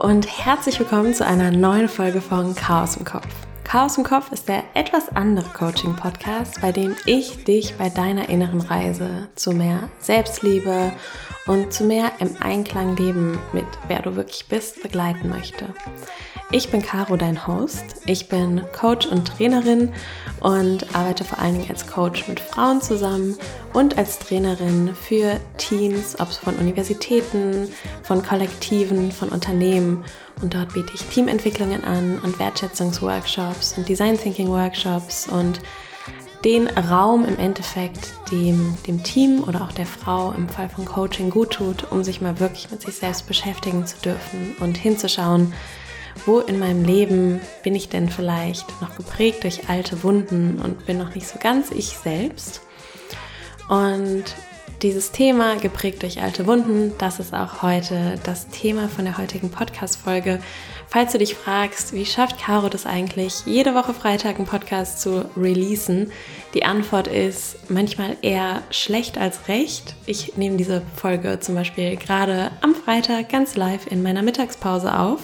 und herzlich willkommen zu einer neuen Folge von Chaos im Kopf. Chaos im Kopf ist der etwas andere Coaching-Podcast, bei dem ich dich bei deiner inneren Reise zu mehr Selbstliebe und zu mehr im Einklang leben mit wer du wirklich bist begleiten möchte. Ich bin Caro, dein Host. Ich bin Coach und Trainerin und arbeite vor allen Dingen als Coach mit Frauen zusammen und als Trainerin für Teams, ob es von Universitäten, von Kollektiven, von Unternehmen. Und dort biete ich Teamentwicklungen an und Wertschätzungsworkshops und Design Thinking Workshops und den Raum im Endeffekt dem, dem Team oder auch der Frau im Fall von Coaching gut tut, um sich mal wirklich mit sich selbst beschäftigen zu dürfen und hinzuschauen, wo in meinem Leben bin ich denn vielleicht noch geprägt durch alte Wunden und bin noch nicht so ganz ich selbst. Und dieses Thema, geprägt durch alte Wunden, das ist auch heute das Thema von der heutigen Podcast-Folge. Falls du dich fragst, wie schafft Caro das eigentlich, jede Woche Freitag einen Podcast zu releasen? Die Antwort ist manchmal eher schlecht als recht. Ich nehme diese Folge zum Beispiel gerade am Freitag ganz live in meiner Mittagspause auf.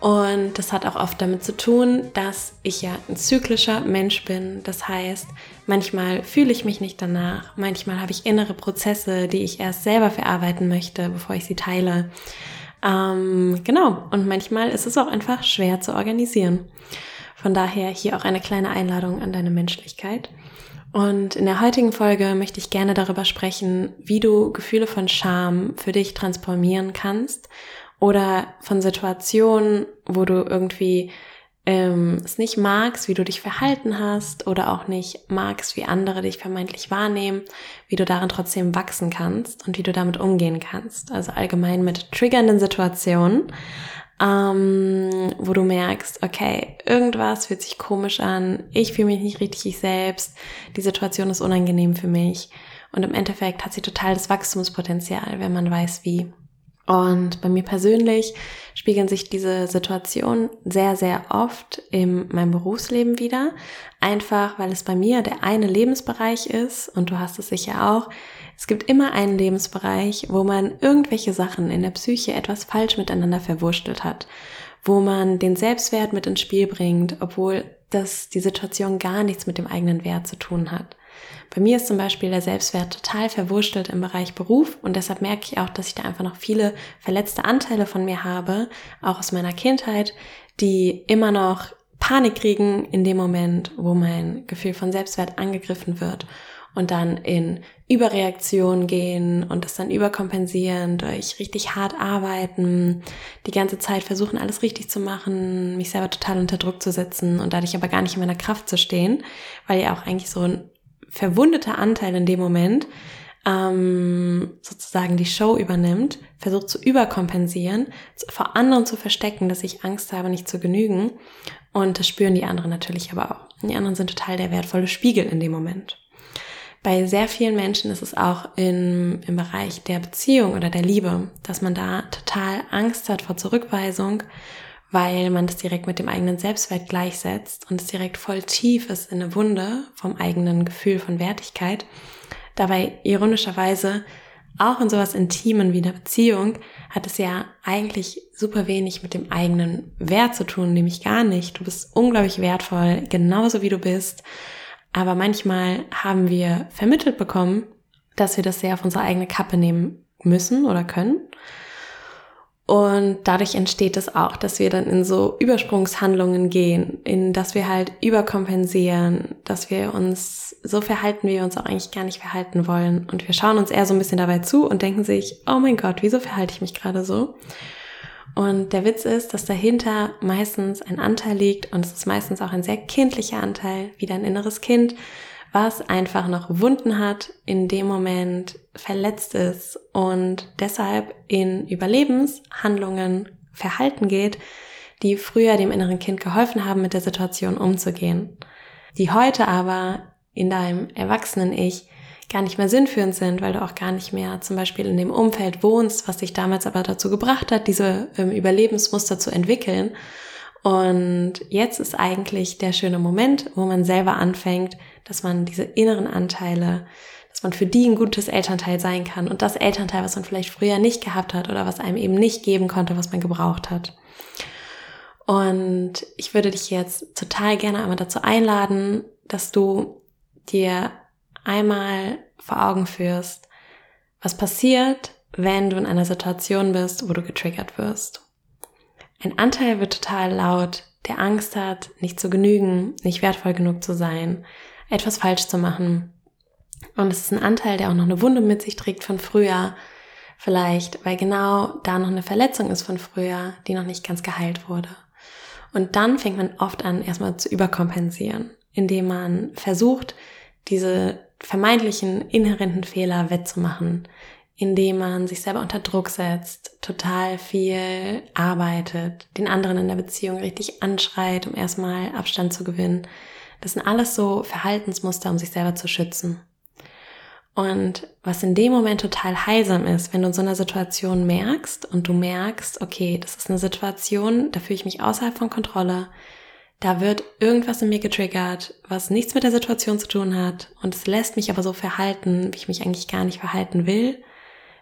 Und das hat auch oft damit zu tun, dass ich ja ein zyklischer Mensch bin. Das heißt, manchmal fühle ich mich nicht danach, manchmal habe ich innere Prozesse, die ich erst selber verarbeiten möchte, bevor ich sie teile. Ähm, genau, und manchmal ist es auch einfach schwer zu organisieren. Von daher hier auch eine kleine Einladung an deine Menschlichkeit. Und in der heutigen Folge möchte ich gerne darüber sprechen, wie du Gefühle von Scham für dich transformieren kannst oder von Situationen, wo du irgendwie ähm, es nicht magst, wie du dich verhalten hast oder auch nicht magst, wie andere dich vermeintlich wahrnehmen, wie du darin trotzdem wachsen kannst und wie du damit umgehen kannst. Also allgemein mit triggernden Situationen, ähm, wo du merkst, okay, irgendwas fühlt sich komisch an, ich fühle mich nicht richtig ich selbst, die Situation ist unangenehm für mich. Und im Endeffekt hat sie total das Wachstumspotenzial, wenn man weiß, wie. Und bei mir persönlich spiegeln sich diese Situationen sehr, sehr oft in meinem Berufsleben wieder. Einfach, weil es bei mir der eine Lebensbereich ist und du hast es sicher auch. Es gibt immer einen Lebensbereich, wo man irgendwelche Sachen in der Psyche etwas falsch miteinander verwurschtelt hat, wo man den Selbstwert mit ins Spiel bringt, obwohl das die Situation gar nichts mit dem eigenen Wert zu tun hat. Bei mir ist zum Beispiel der Selbstwert total verwurschtelt im Bereich Beruf und deshalb merke ich auch, dass ich da einfach noch viele verletzte Anteile von mir habe, auch aus meiner Kindheit, die immer noch Panik kriegen in dem Moment, wo mein Gefühl von Selbstwert angegriffen wird und dann in Überreaktion gehen und das dann überkompensieren durch richtig hart arbeiten, die ganze Zeit versuchen, alles richtig zu machen, mich selber total unter Druck zu setzen und dadurch aber gar nicht in meiner Kraft zu stehen, weil ja auch eigentlich so ein verwundeter Anteil in dem Moment ähm, sozusagen die Show übernimmt, versucht zu überkompensieren, vor anderen zu verstecken, dass ich Angst habe, nicht zu genügen. Und das spüren die anderen natürlich aber auch. Die anderen sind total der wertvolle Spiegel in dem Moment. Bei sehr vielen Menschen ist es auch im, im Bereich der Beziehung oder der Liebe, dass man da total Angst hat vor Zurückweisung weil man das direkt mit dem eigenen Selbstwert gleichsetzt und es direkt voll tief ist in eine Wunde vom eigenen Gefühl von Wertigkeit. Dabei ironischerweise auch in sowas Intimen wie einer Beziehung hat es ja eigentlich super wenig mit dem eigenen Wert zu tun, nämlich gar nicht. Du bist unglaublich wertvoll, genauso wie du bist. Aber manchmal haben wir vermittelt bekommen, dass wir das sehr auf unsere eigene Kappe nehmen müssen oder können und dadurch entsteht es auch, dass wir dann in so Übersprungshandlungen gehen, in dass wir halt überkompensieren, dass wir uns so verhalten, wie wir uns auch eigentlich gar nicht verhalten wollen. Und wir schauen uns eher so ein bisschen dabei zu und denken sich, oh mein Gott, wieso verhalte ich mich gerade so? Und der Witz ist, dass dahinter meistens ein Anteil liegt und es ist meistens auch ein sehr kindlicher Anteil, wie dein inneres Kind, was einfach noch Wunden hat, in dem Moment verletzt ist und deshalb in Überlebenshandlungen, Verhalten geht, die früher dem inneren Kind geholfen haben, mit der Situation umzugehen, die heute aber in deinem erwachsenen Ich gar nicht mehr sinnführend sind, weil du auch gar nicht mehr zum Beispiel in dem Umfeld wohnst, was dich damals aber dazu gebracht hat, diese ähm, Überlebensmuster zu entwickeln Und jetzt ist eigentlich der schöne Moment, wo man selber anfängt, dass man diese inneren Anteile, dass man für die ein gutes Elternteil sein kann und das Elternteil, was man vielleicht früher nicht gehabt hat oder was einem eben nicht geben konnte, was man gebraucht hat. Und ich würde dich jetzt total gerne einmal dazu einladen, dass du dir einmal vor Augen führst, was passiert, wenn du in einer Situation bist, wo du getriggert wirst. Ein Anteil wird total laut, der Angst hat, nicht zu genügen, nicht wertvoll genug zu sein, etwas falsch zu machen. Und es ist ein Anteil, der auch noch eine Wunde mit sich trägt von früher. Vielleicht, weil genau da noch eine Verletzung ist von früher, die noch nicht ganz geheilt wurde. Und dann fängt man oft an, erstmal zu überkompensieren, indem man versucht, diese vermeintlichen inhärenten Fehler wettzumachen, indem man sich selber unter Druck setzt, total viel arbeitet, den anderen in der Beziehung richtig anschreit, um erstmal Abstand zu gewinnen. Das sind alles so Verhaltensmuster, um sich selber zu schützen. Und was in dem Moment total heilsam ist, wenn du in so einer Situation merkst und du merkst, okay, das ist eine Situation, da fühle ich mich außerhalb von Kontrolle, da wird irgendwas in mir getriggert, was nichts mit der Situation zu tun hat und es lässt mich aber so verhalten, wie ich mich eigentlich gar nicht verhalten will,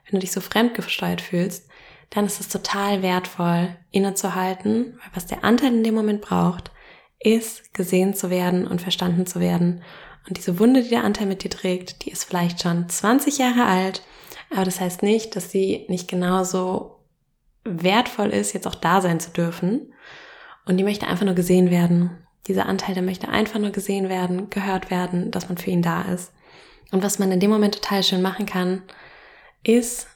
wenn du dich so fremdgesteuert fühlst, dann ist es total wertvoll, innezuhalten, weil was der Anteil in dem Moment braucht, ist gesehen zu werden und verstanden zu werden. Und diese Wunde, die der Anteil mit dir trägt, die ist vielleicht schon 20 Jahre alt, aber das heißt nicht, dass sie nicht genauso wertvoll ist, jetzt auch da sein zu dürfen. Und die möchte einfach nur gesehen werden. Dieser Anteil, der möchte einfach nur gesehen werden, gehört werden, dass man für ihn da ist. Und was man in dem Moment total schön machen kann, ist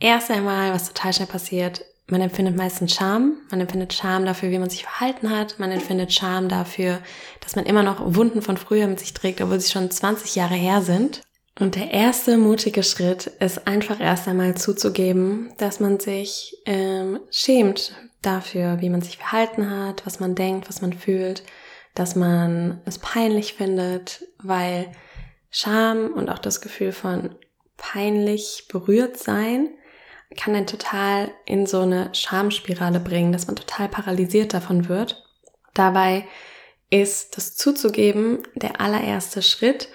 erst einmal, was total schnell passiert, man empfindet meistens Scham, man empfindet Scham dafür, wie man sich verhalten hat, man empfindet Scham dafür, dass man immer noch Wunden von früher mit sich trägt, obwohl sie schon 20 Jahre her sind. Und der erste mutige Schritt ist einfach erst einmal zuzugeben, dass man sich ähm, schämt dafür, wie man sich verhalten hat, was man denkt, was man fühlt, dass man es peinlich findet, weil Scham und auch das Gefühl von peinlich berührt sein kann einen total in so eine Schamspirale bringen, dass man total paralysiert davon wird. Dabei ist das zuzugeben der allererste Schritt,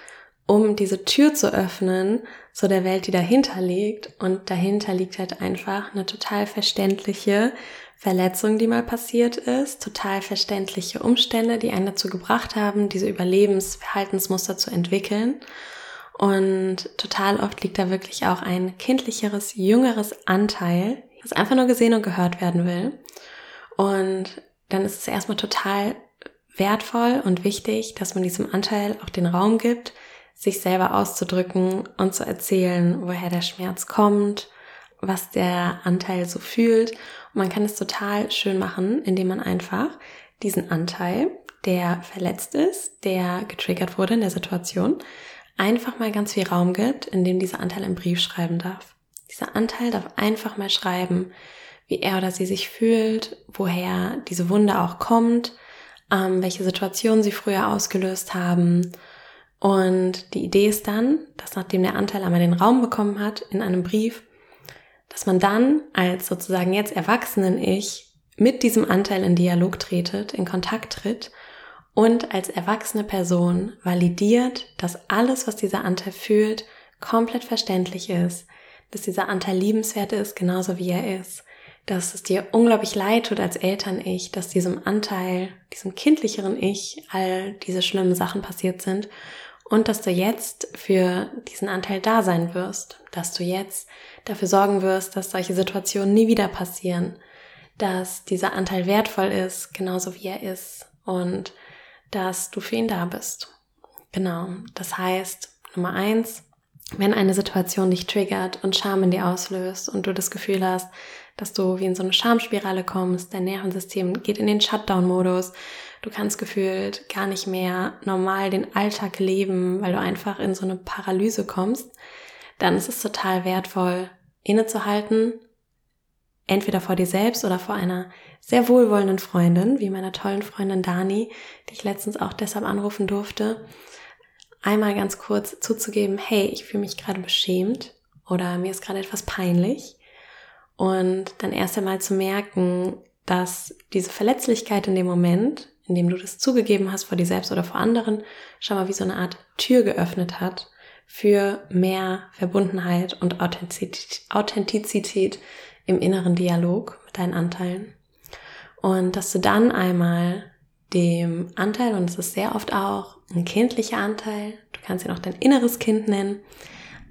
um diese Tür zu öffnen zu der Welt, die dahinter liegt. Und dahinter liegt halt einfach eine total verständliche Verletzung, die mal passiert ist, total verständliche Umstände, die einen dazu gebracht haben, diese Überlebensverhaltensmuster zu entwickeln. Und total oft liegt da wirklich auch ein kindlicheres, jüngeres Anteil, das einfach nur gesehen und gehört werden will. Und dann ist es erstmal total wertvoll und wichtig, dass man diesem Anteil auch den Raum gibt, sich selber auszudrücken und zu erzählen, woher der Schmerz kommt, was der Anteil so fühlt. Und man kann es total schön machen, indem man einfach diesen Anteil, der verletzt ist, der getriggert wurde in der Situation, einfach mal ganz viel Raum gibt, in dem dieser Anteil einen Brief schreiben darf. Dieser Anteil darf einfach mal schreiben, wie er oder sie sich fühlt, woher diese Wunde auch kommt, ähm, welche Situationen sie früher ausgelöst haben. Und die Idee ist dann, dass nachdem der Anteil einmal den Raum bekommen hat in einem Brief, dass man dann als sozusagen jetzt erwachsenen Ich mit diesem Anteil in Dialog tretet, in Kontakt tritt und als erwachsene Person validiert, dass alles, was dieser Anteil fühlt, komplett verständlich ist, dass dieser Anteil liebenswert ist, genauso wie er ist, dass es dir unglaublich leid tut als Eltern-Ich, dass diesem Anteil, diesem kindlicheren Ich all diese schlimmen Sachen passiert sind und dass du jetzt für diesen Anteil da sein wirst, dass du jetzt dafür sorgen wirst, dass solche Situationen nie wieder passieren, dass dieser Anteil wertvoll ist, genauso wie er ist und dass du für ihn da bist. Genau. Das heißt, Nummer eins, wenn eine Situation dich triggert und Scham in dir auslöst und du das Gefühl hast, dass du wie in so eine Schamspirale kommst, dein Nervensystem geht in den Shutdown-Modus, du kannst gefühlt gar nicht mehr normal den Alltag leben, weil du einfach in so eine Paralyse kommst, dann ist es total wertvoll, innezuhalten, entweder vor dir selbst oder vor einer sehr wohlwollenden Freundin, wie meiner tollen Freundin Dani, die ich letztens auch deshalb anrufen durfte, einmal ganz kurz zuzugeben, hey, ich fühle mich gerade beschämt oder mir ist gerade etwas peinlich. Und dann erst einmal zu merken, dass diese Verletzlichkeit in dem Moment, in dem du das zugegeben hast vor dir selbst oder vor anderen, schon mal wie so eine Art Tür geöffnet hat für mehr Verbundenheit und Authentizität im inneren Dialog mit deinen Anteilen. Und dass du dann einmal dem Anteil, und es ist sehr oft auch ein kindlicher Anteil, du kannst ihn auch dein inneres Kind nennen,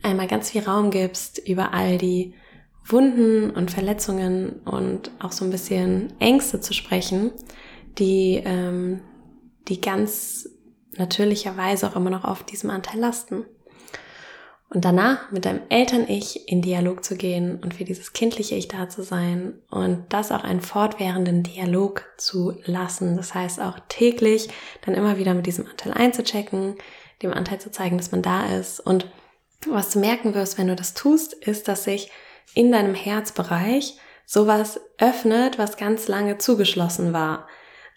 einmal ganz viel Raum gibst über all die Wunden und Verletzungen und auch so ein bisschen Ängste zu sprechen, die, ähm, die ganz natürlicherweise auch immer noch auf diesem Anteil lasten. Und danach mit deinem Eltern-Ich in Dialog zu gehen und für dieses kindliche Ich da zu sein und das auch einen fortwährenden Dialog zu lassen. Das heißt auch täglich dann immer wieder mit diesem Anteil einzuchecken, dem Anteil zu zeigen, dass man da ist. Und was du merken wirst, wenn du das tust, ist, dass sich in deinem Herzbereich sowas öffnet, was ganz lange zugeschlossen war.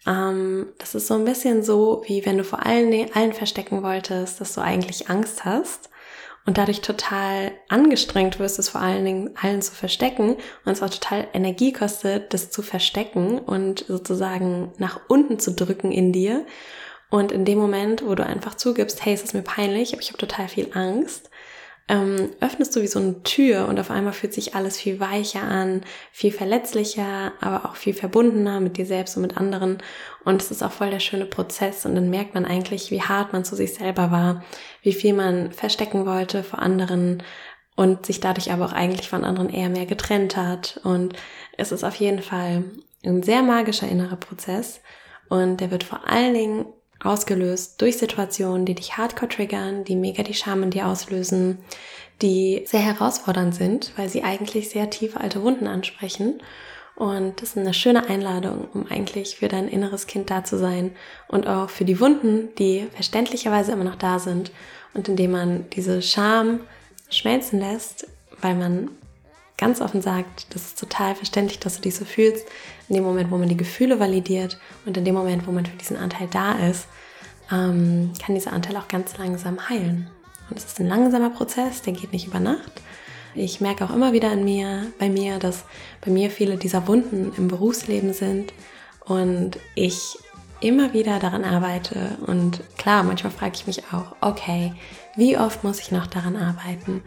Ähm, das ist so ein bisschen so, wie wenn du vor allen, allen verstecken wolltest, dass du eigentlich Angst hast und dadurch total angestrengt wirst, es vor allen Dingen allen zu verstecken und es auch total Energie kostet, das zu verstecken und sozusagen nach unten zu drücken in dir. Und in dem Moment, wo du einfach zugibst, hey, es ist mir peinlich, aber ich habe total viel Angst, ähm, öffnest du wie so eine Tür und auf einmal fühlt sich alles viel weicher an, viel verletzlicher, aber auch viel verbundener mit dir selbst und mit anderen. Und es ist auch voll der schöne Prozess und dann merkt man eigentlich, wie hart man zu sich selber war, wie viel man verstecken wollte vor anderen und sich dadurch aber auch eigentlich von anderen eher mehr getrennt hat. Und es ist auf jeden Fall ein sehr magischer innerer Prozess und der wird vor allen Dingen ausgelöst durch Situationen, die dich hardcore triggern, die mega die Scham in dir auslösen, die sehr herausfordernd sind, weil sie eigentlich sehr tiefe alte Wunden ansprechen. Und das ist eine schöne Einladung, um eigentlich für dein inneres Kind da zu sein und auch für die Wunden, die verständlicherweise immer noch da sind. Und indem man diese Scham schmelzen lässt, weil man ganz offen sagt, das ist total verständlich, dass du dich so fühlst, in dem Moment, wo man die Gefühle validiert und in dem Moment, wo man für diesen Anteil da ist, ähm, kann dieser Anteil auch ganz langsam heilen. Und es ist ein langsamer Prozess, der geht nicht über Nacht. Ich merke auch immer wieder in mir, bei mir, dass bei mir viele dieser Wunden im Berufsleben sind und ich immer wieder daran arbeite. Und klar, manchmal frage ich mich auch, okay, wie oft muss ich noch daran arbeiten?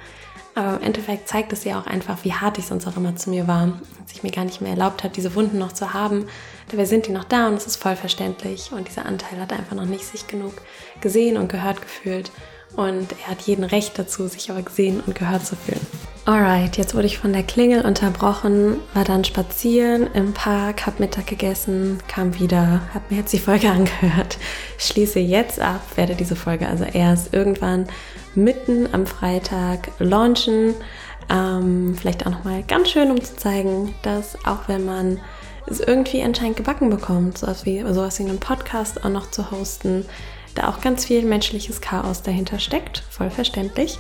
Aber im Endeffekt zeigt es ja auch einfach, wie hart ich sonst auch immer zu mir war. Dass ich mir gar nicht mehr erlaubt habe, diese Wunden noch zu haben. Dabei sind die noch da und es ist voll verständlich. Und dieser Anteil hat einfach noch nicht sich genug gesehen und gehört gefühlt. Und er hat jeden Recht dazu, sich aber gesehen und gehört zu fühlen. Alright, jetzt wurde ich von der Klingel unterbrochen, war dann spazieren im Park, hab Mittag gegessen, kam wieder, hab mir jetzt die Folge angehört, schließe jetzt ab, werde diese Folge also erst irgendwann mitten am Freitag launchen. Ähm, vielleicht auch nochmal ganz schön, um zu zeigen, dass auch wenn man es irgendwie anscheinend gebacken bekommt, sowas wie, sowas wie einen Podcast auch noch zu hosten, da auch ganz viel menschliches Chaos dahinter steckt, voll verständlich.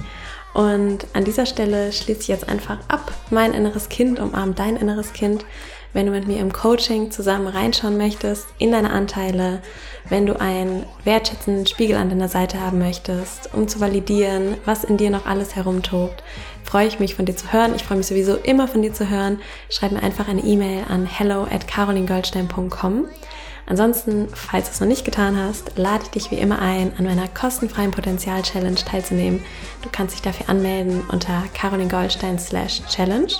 Und an dieser Stelle schließe ich jetzt einfach ab. Mein inneres Kind umarmt dein inneres Kind wenn du mit mir im Coaching zusammen reinschauen möchtest in deine Anteile, wenn du einen wertschätzenden Spiegel an deiner Seite haben möchtest, um zu validieren, was in dir noch alles herumtobt, freue ich mich von dir zu hören. Ich freue mich sowieso immer von dir zu hören. Schreib mir einfach eine E-Mail an hello at carolingoldstein.com. Ansonsten, falls du es noch nicht getan hast, lade ich dich wie immer ein, an meiner kostenfreien Potenzial-Challenge teilzunehmen. Du kannst dich dafür anmelden unter carolingoldstein slash challenge.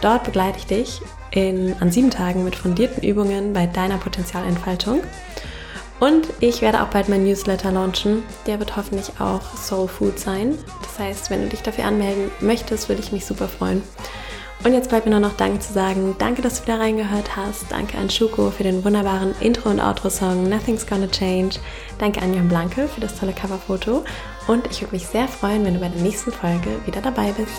Dort begleite ich dich in, an sieben Tagen mit fundierten Übungen bei deiner Potenzialentfaltung. Und ich werde auch bald mein Newsletter launchen. Der wird hoffentlich auch Soul Food sein. Das heißt, wenn du dich dafür anmelden möchtest, würde ich mich super freuen. Und jetzt bleibt mir nur noch Danke zu sagen. Danke, dass du wieder reingehört hast. Danke an Schuko für den wunderbaren Intro- und Outro-Song Nothing's Gonna Change. Danke an Jan Blanke für das tolle Coverfoto. Und ich würde mich sehr freuen, wenn du bei der nächsten Folge wieder dabei bist.